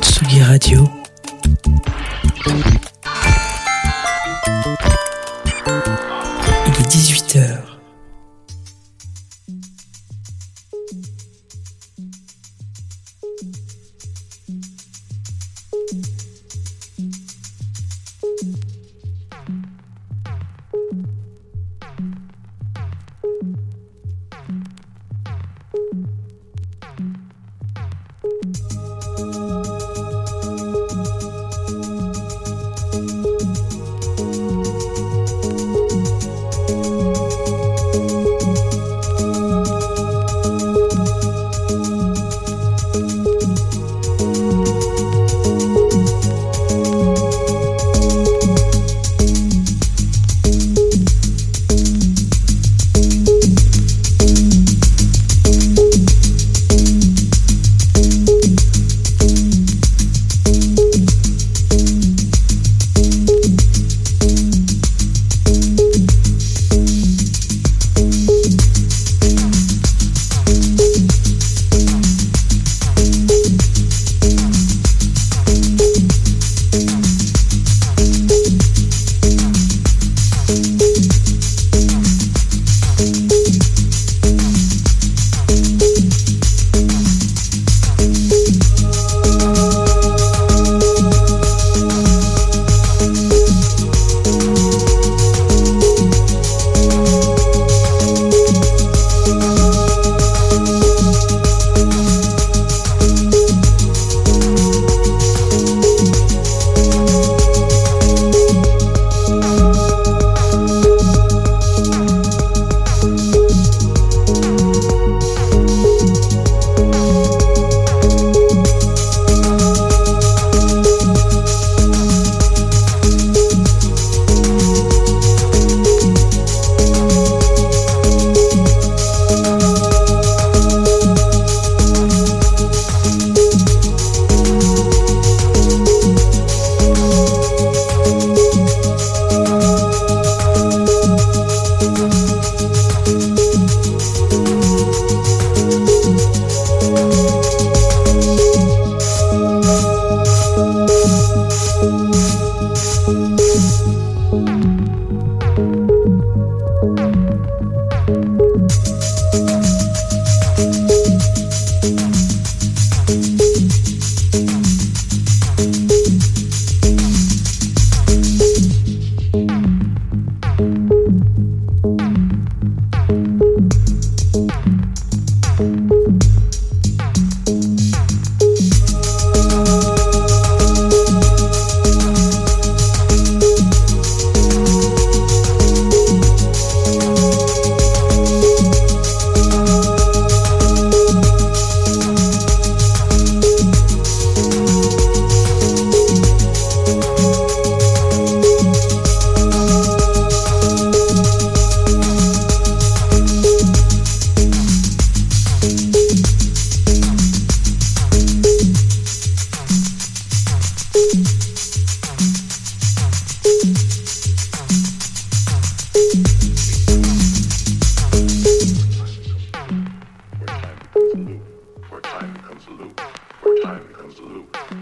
Tsugi Radio.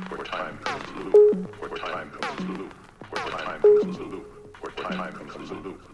where time comes to the loop, where time comes to the loop, where time comes to the loop, where time comes to the loop.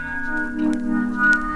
Thank you.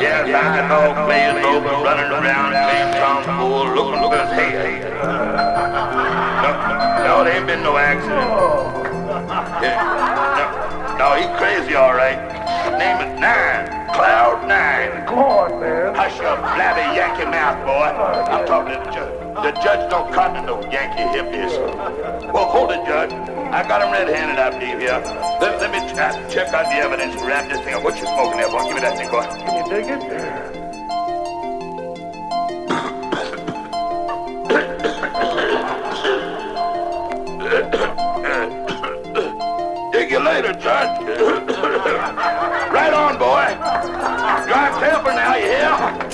Yes, I know players over, running around, playing tomfool, looking, for his head. No, no, there ain't been no accident. Yeah. No, no, he crazy, all right. Name is Nine. Cloud nine. Go on, man. Hush up, blabby Yankee mouth, boy. Oh. I'm talking to the judge. The judge don't cotton no Yankee hippies. Well, hold it, Judge. I got him red-handed, I believe, here. Let, let me ch- check out the evidence and wrap this thing up. What you smoking there, boy? Give me that thing, boy. Can you dig it? later, son. right on, boy. Drive temper now, you hear?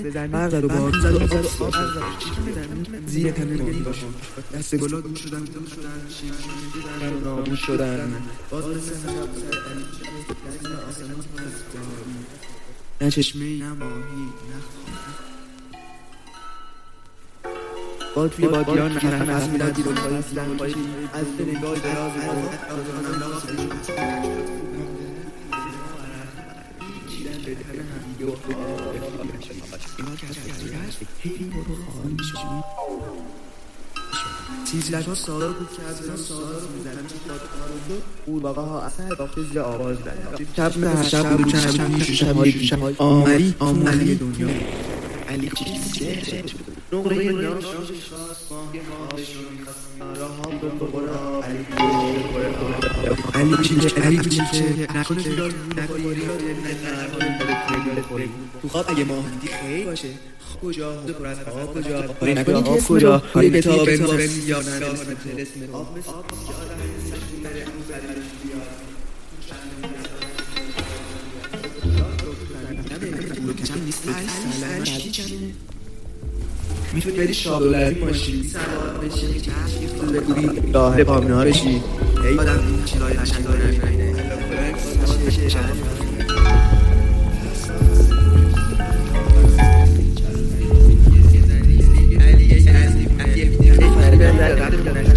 بله. بردار و باد. زیر تنه دست گلات گم شدن شدن. باز نه چشمه نه ماهی نه با توی بادیان نفس از میدن از نگاه سیزده ها سالار بود که از اینا سالار می‌زنم چه دادخان بود قورباغه ها اثر با خزل آواز دنیا علی چیز سهر نقره ناشش خاص بانگه هاشون راها به علی علی چیز علی چیز نکنه نکنه نکنه نکنه نخوره تو خواب اگه ماه دیدی خیلی باشه. کجا؟ پر از آب کجا؟ پاره نکنی آب کجا؟ پاره به تا به ما یا نه اسم آب کجا؟ آب می‌تونی بری و لبی باشی سوار بشی. چشم خوب بگویی راه پامنارشی ای آدم این چیزای قشنگ داره می‌بینه Internet.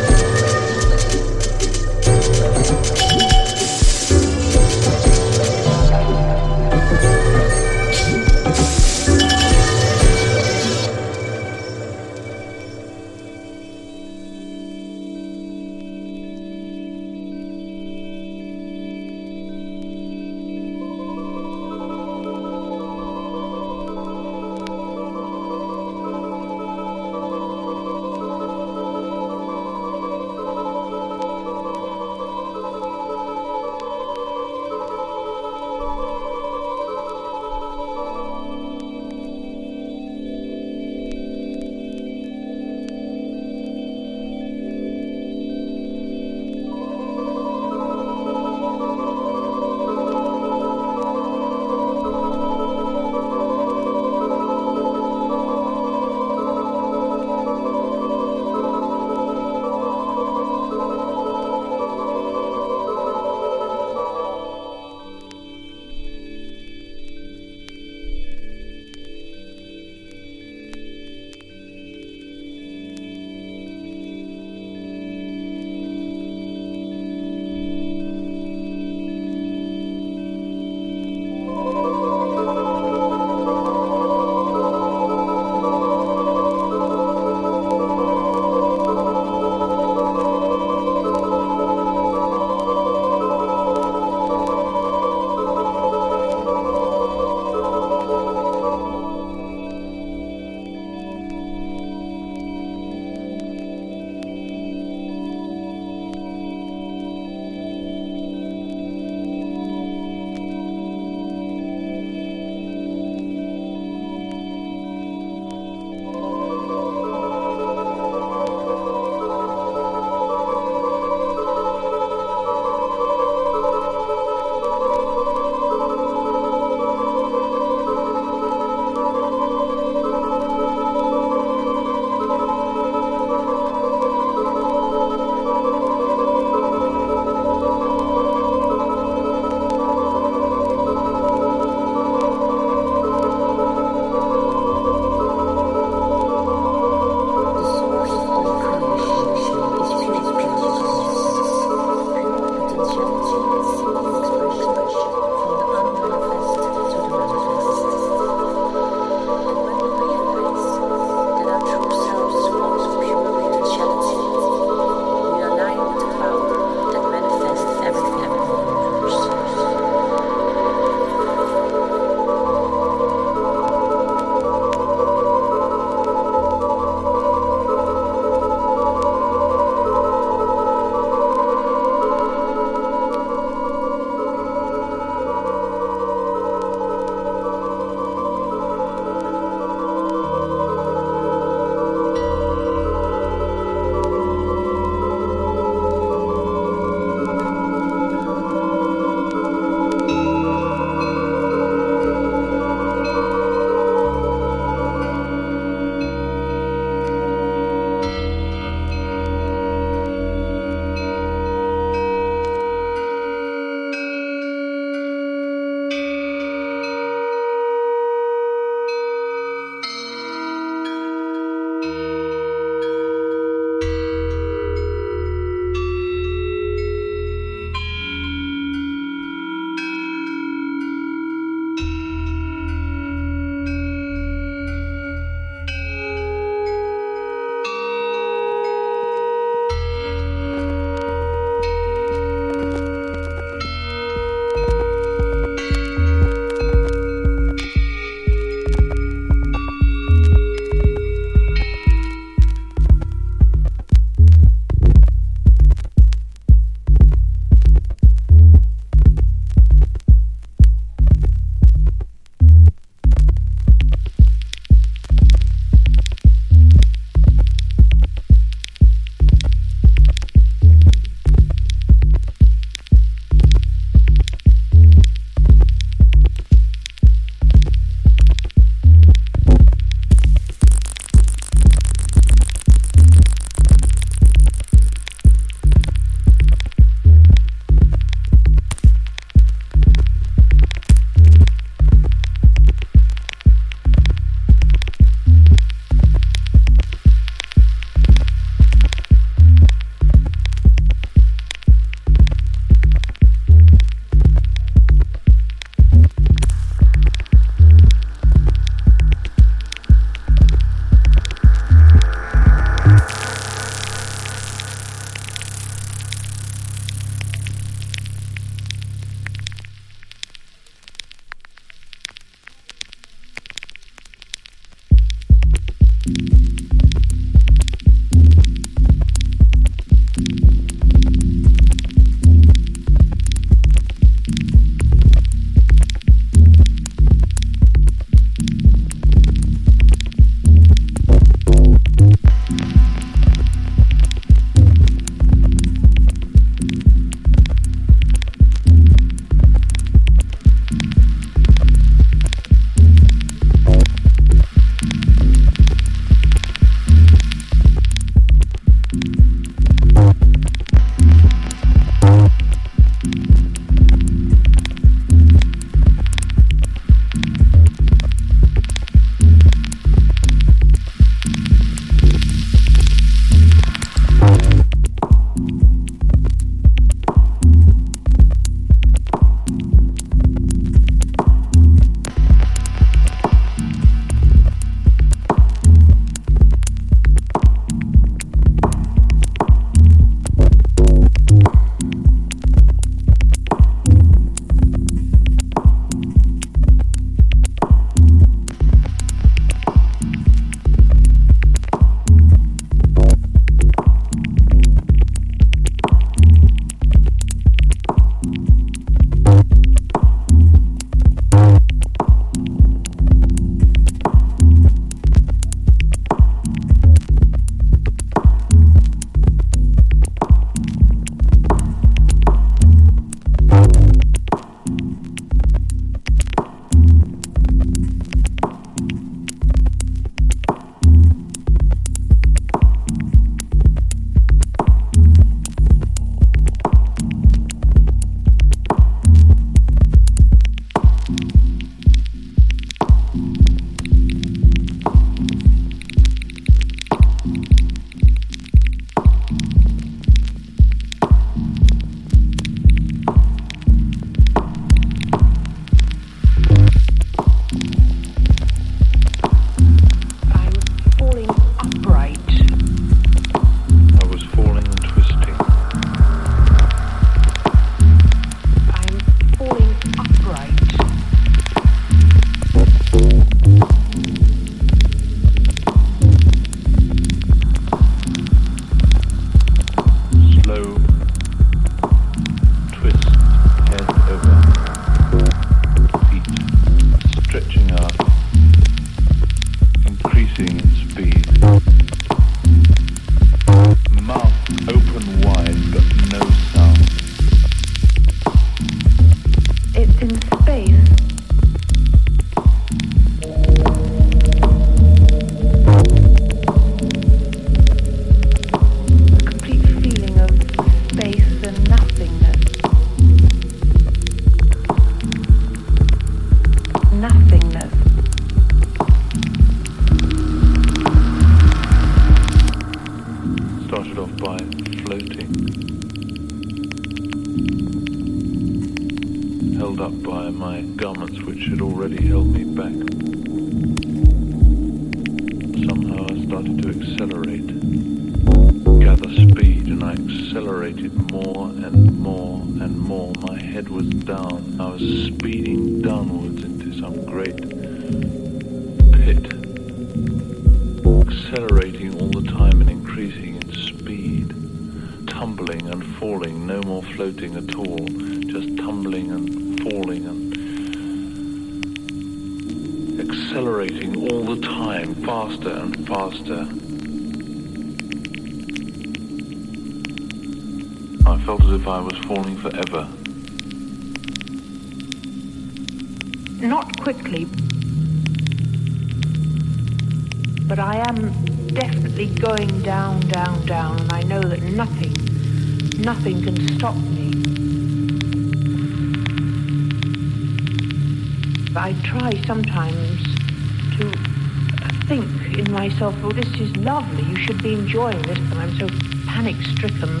lovely. You should be enjoying this, but I'm so panic stricken.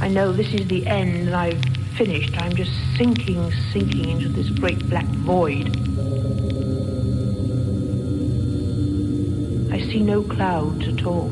I know this is the end, and I've finished. I'm just sinking, sinking into this great black void. I see no clouds at all.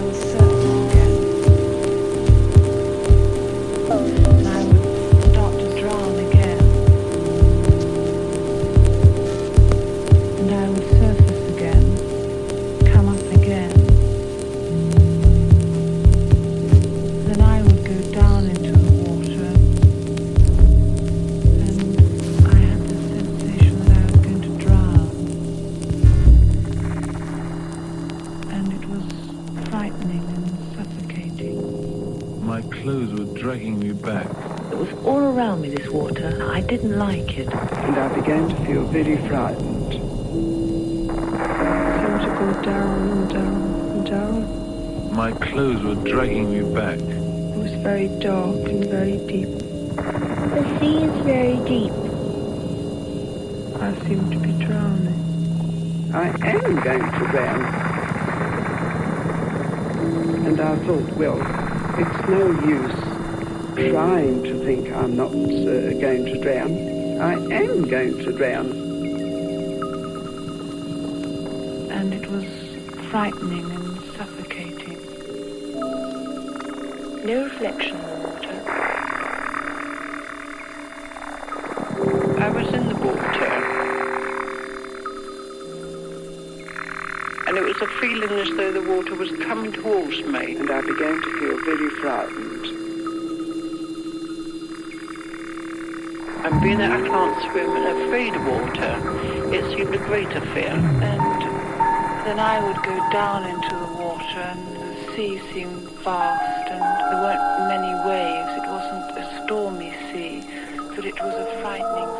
Deus. trying to think I'm not uh, going to drown. I am going to drown. And it was frightening And being that I can't swim and afraid of water, it seemed a greater fear. And then I would go down into the water and the sea seemed vast and there weren't many waves. It wasn't a stormy sea, but it was a frightening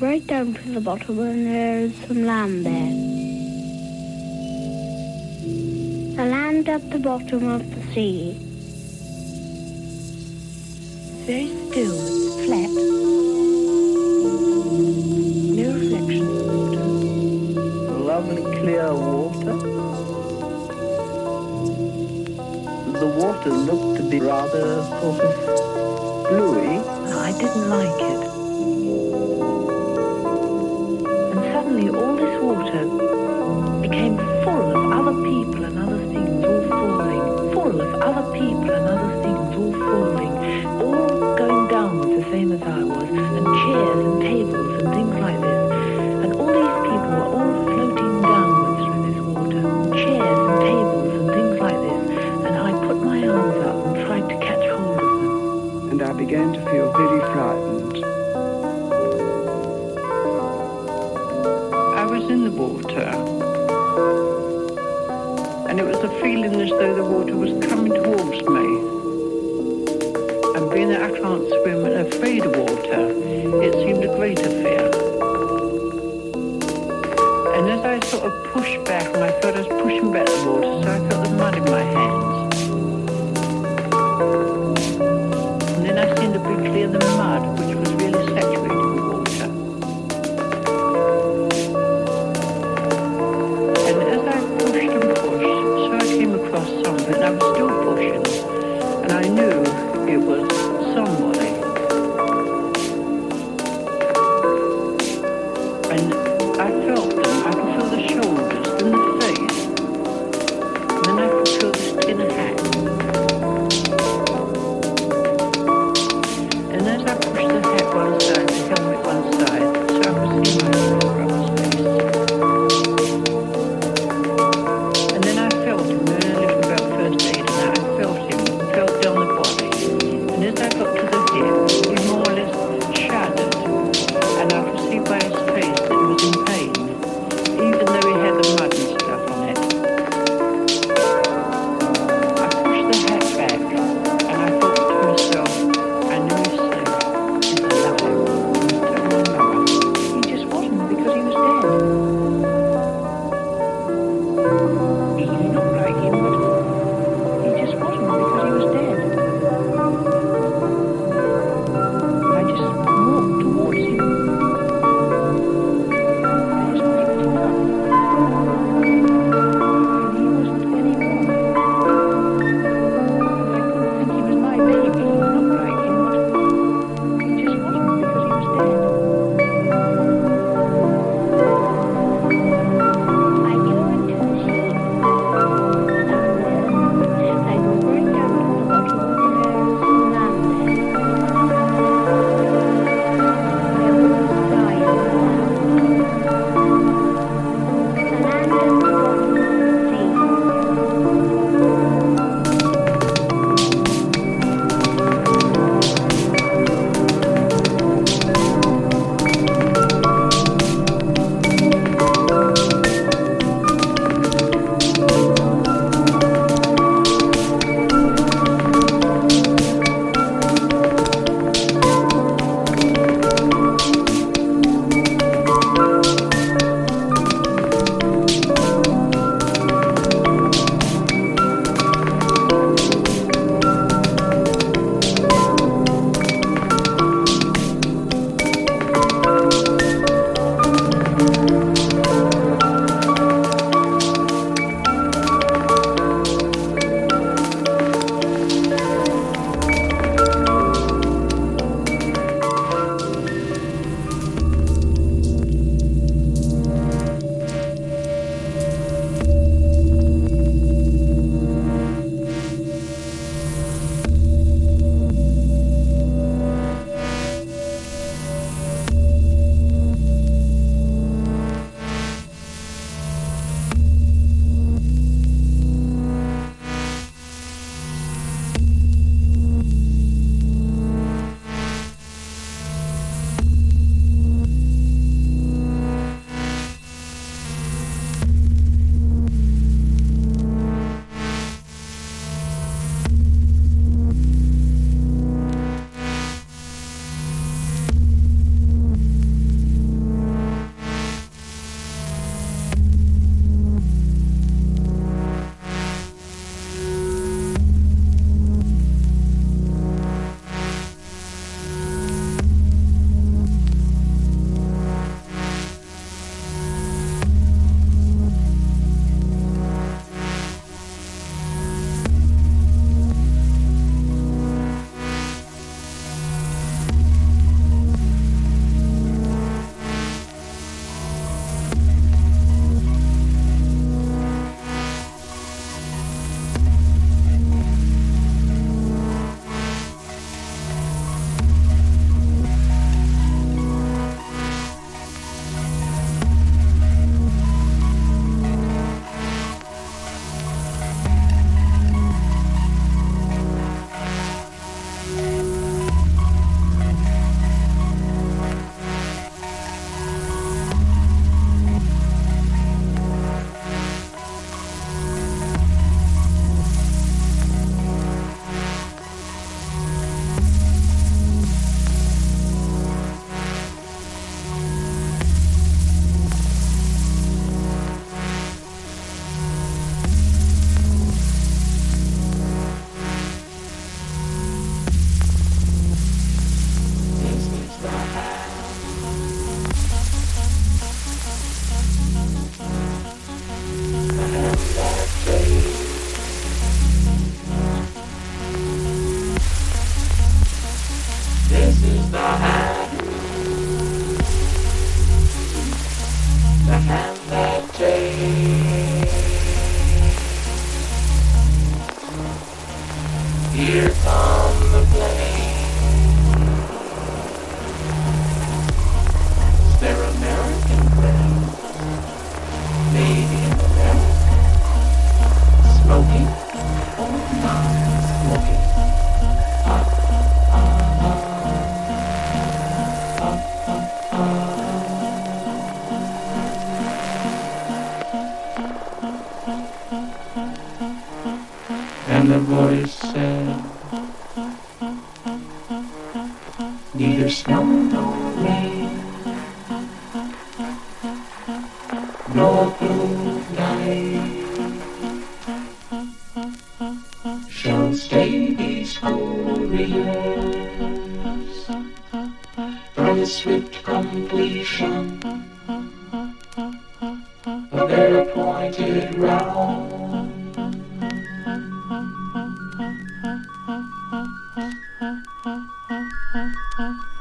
right down to the bottom and there's some land there. The land at the bottom of the sea. Very still, flat. No reflection of water. Lovely clear water. The water looked to be rather sort of bluey. I didn't like it.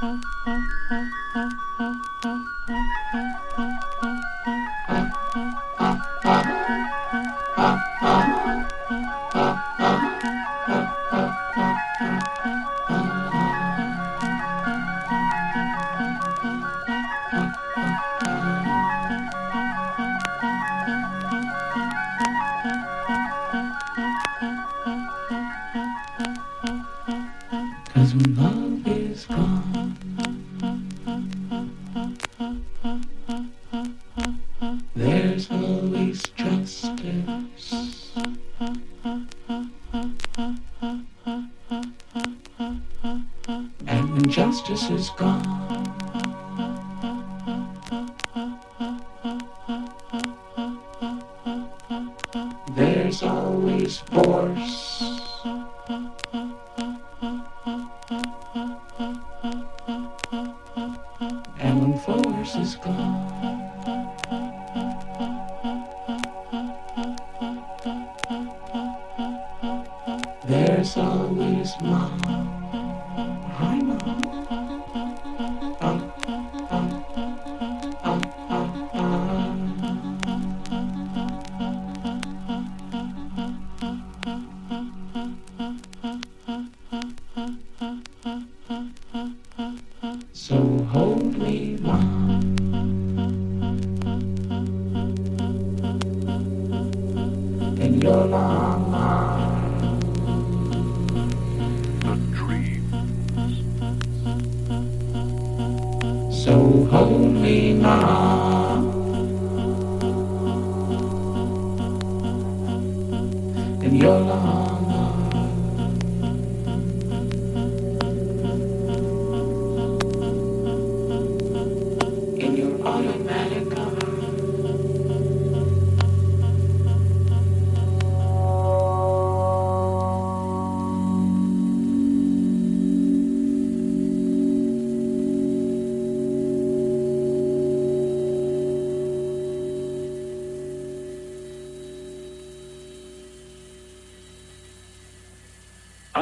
Thank you.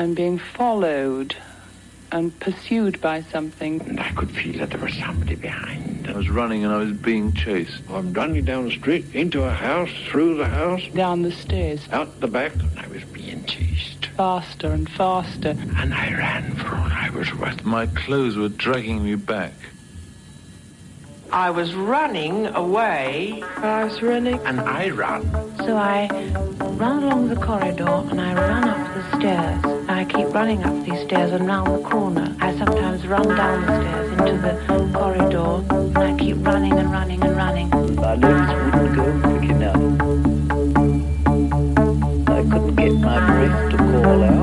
I'm being followed and pursued by something. And I could feel that there was somebody behind. I was running and I was being chased. I'm running down the street, into a house, through the house, Down the stairs, out the back, and I was being chased. faster and faster. And I ran for all I was worth. My clothes were dragging me back. I was running away. I was running. And I ran. So I ran along the corridor and I ran up the stairs. I keep running up these stairs and round the corner. I sometimes run down the stairs into the corridor and I keep running and running and running. My legs wouldn't go quick enough. I couldn't get my breath to call out.